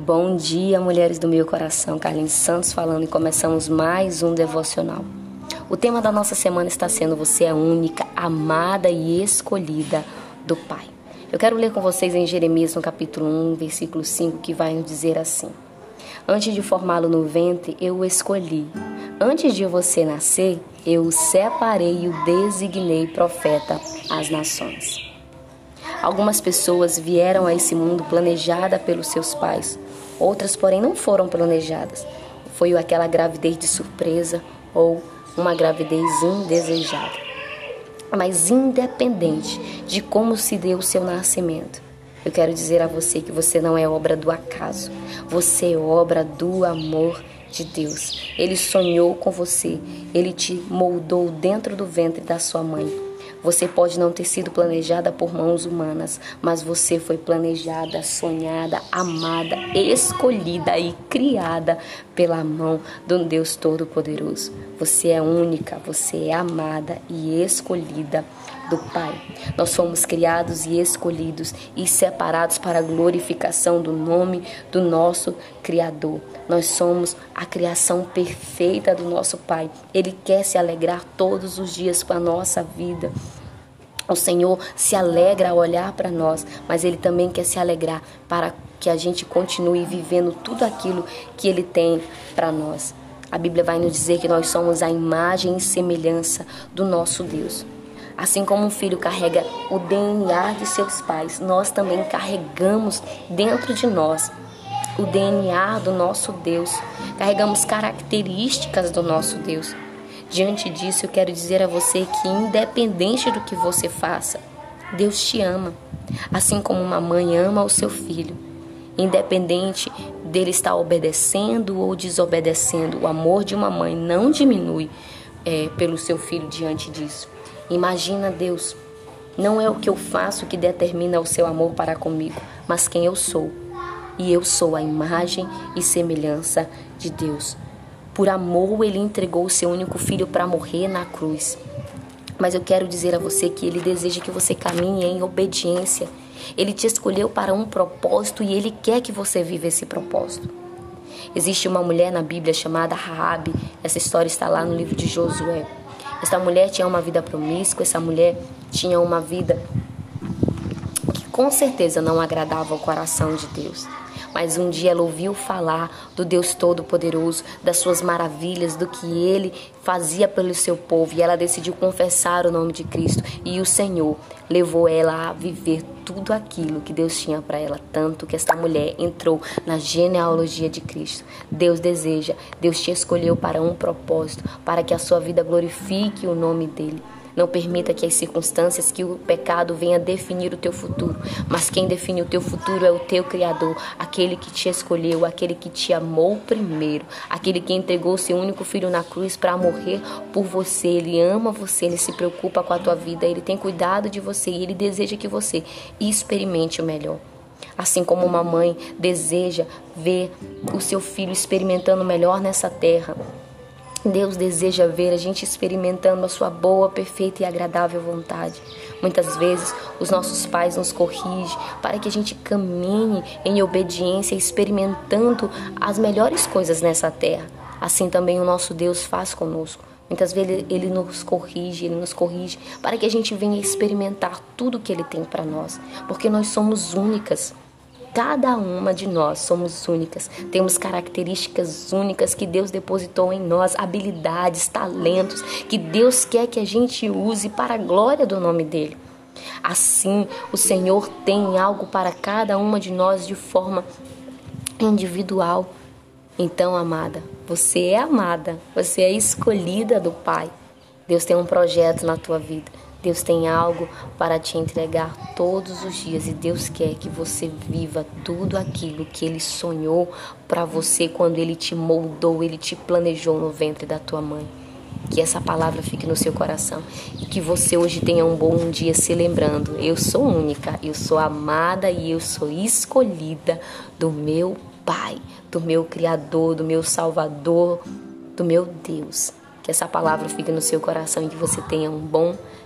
Bom dia, mulheres do meu coração. Carlinhos Santos falando e começamos mais um devocional. O tema da nossa semana está sendo Você é única, amada e escolhida do Pai. Eu quero ler com vocês em Jeremias, no capítulo 1, versículo 5, que vai nos dizer assim: Antes de formá-lo no ventre, eu o escolhi. Antes de você nascer, eu o separei e o designei profeta às nações. Algumas pessoas vieram a esse mundo planejada pelos seus pais, outras, porém, não foram planejadas. Foi aquela gravidez de surpresa ou uma gravidez indesejada. Mas independente de como se deu o seu nascimento, eu quero dizer a você que você não é obra do acaso, você é obra do amor de Deus. Ele sonhou com você, ele te moldou dentro do ventre da sua mãe. Você pode não ter sido planejada por mãos humanas, mas você foi planejada, sonhada, amada, escolhida e criada pela mão do Deus Todo-Poderoso. Você é única, você é amada e escolhida do Pai. Nós fomos criados e escolhidos e separados para a glorificação do nome do nosso Criador. Nós somos a criação perfeita do nosso Pai. Ele quer se alegrar todos os dias com a nossa vida. O Senhor se alegra ao olhar para nós, mas Ele também quer se alegrar para que a gente continue vivendo tudo aquilo que Ele tem para nós. A Bíblia vai nos dizer que nós somos a imagem e semelhança do nosso Deus. Assim como um filho carrega o DNA de seus pais, nós também carregamos dentro de nós o DNA do nosso Deus, carregamos características do nosso Deus. Diante disso, eu quero dizer a você que, independente do que você faça, Deus te ama, assim como uma mãe ama o seu filho. Independente dele estar obedecendo ou desobedecendo, o amor de uma mãe não diminui é, pelo seu filho diante disso. Imagina Deus. Não é o que eu faço que determina o seu amor para comigo, mas quem eu sou. E eu sou a imagem e semelhança de Deus. Por amor, ele entregou o seu único filho para morrer na cruz. Mas eu quero dizer a você que ele deseja que você caminhe em obediência. Ele te escolheu para um propósito e ele quer que você viva esse propósito. Existe uma mulher na Bíblia chamada Raabe. Essa história está lá no livro de Josué. Essa mulher tinha uma vida promíscua, essa mulher tinha uma vida que com certeza não agradava ao coração de Deus. Mas um dia ela ouviu falar do Deus Todo-Poderoso, das suas maravilhas, do que ele fazia pelo seu povo, e ela decidiu confessar o nome de Cristo. E o Senhor levou ela a viver tudo aquilo que Deus tinha para ela, tanto que esta mulher entrou na genealogia de Cristo. Deus deseja, Deus te escolheu para um propósito, para que a sua vida glorifique o nome dele. Não permita que as circunstâncias, que o pecado venha definir o teu futuro. Mas quem define o teu futuro é o teu Criador, aquele que te escolheu, aquele que te amou primeiro, aquele que entregou seu único filho na cruz para morrer por você. Ele ama você, ele se preocupa com a tua vida, ele tem cuidado de você e ele deseja que você experimente o melhor. Assim como uma mãe deseja ver o seu filho experimentando o melhor nessa terra, Deus deseja ver a gente experimentando a sua boa, perfeita e agradável vontade. Muitas vezes os nossos pais nos corrigem para que a gente caminhe em obediência, experimentando as melhores coisas nessa terra. Assim também o nosso Deus faz conosco. Muitas vezes ele nos corrige, ele nos corrige para que a gente venha experimentar tudo que ele tem para nós, porque nós somos únicas. Cada uma de nós somos únicas, temos características únicas que Deus depositou em nós, habilidades, talentos que Deus quer que a gente use para a glória do nome dele. Assim, o Senhor tem algo para cada uma de nós de forma individual. Então, amada, você é amada, você é escolhida do Pai. Deus tem um projeto na tua vida. Deus tem algo para te entregar todos os dias e Deus quer que você viva tudo aquilo que Ele sonhou para você quando Ele te moldou, Ele te planejou no ventre da tua mãe. Que essa palavra fique no seu coração e que você hoje tenha um bom dia se lembrando: eu sou única, eu sou amada e eu sou escolhida do meu Pai, do meu Criador, do meu Salvador, do meu Deus. Que essa palavra fique no seu coração e que você tenha um bom dia.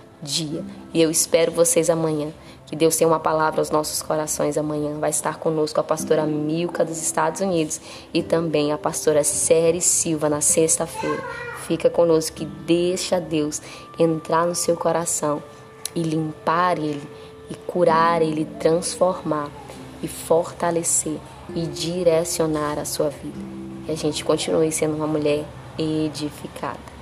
E eu espero vocês amanhã. Que Deus tenha uma palavra aos nossos corações amanhã. Vai estar conosco a pastora Milka dos Estados Unidos e também a pastora Série Silva na sexta-feira. Fica conosco que deixa Deus entrar no seu coração e limpar ele, e curar ele, transformar e fortalecer e direcionar a sua vida. Que a gente continue sendo uma mulher edificada.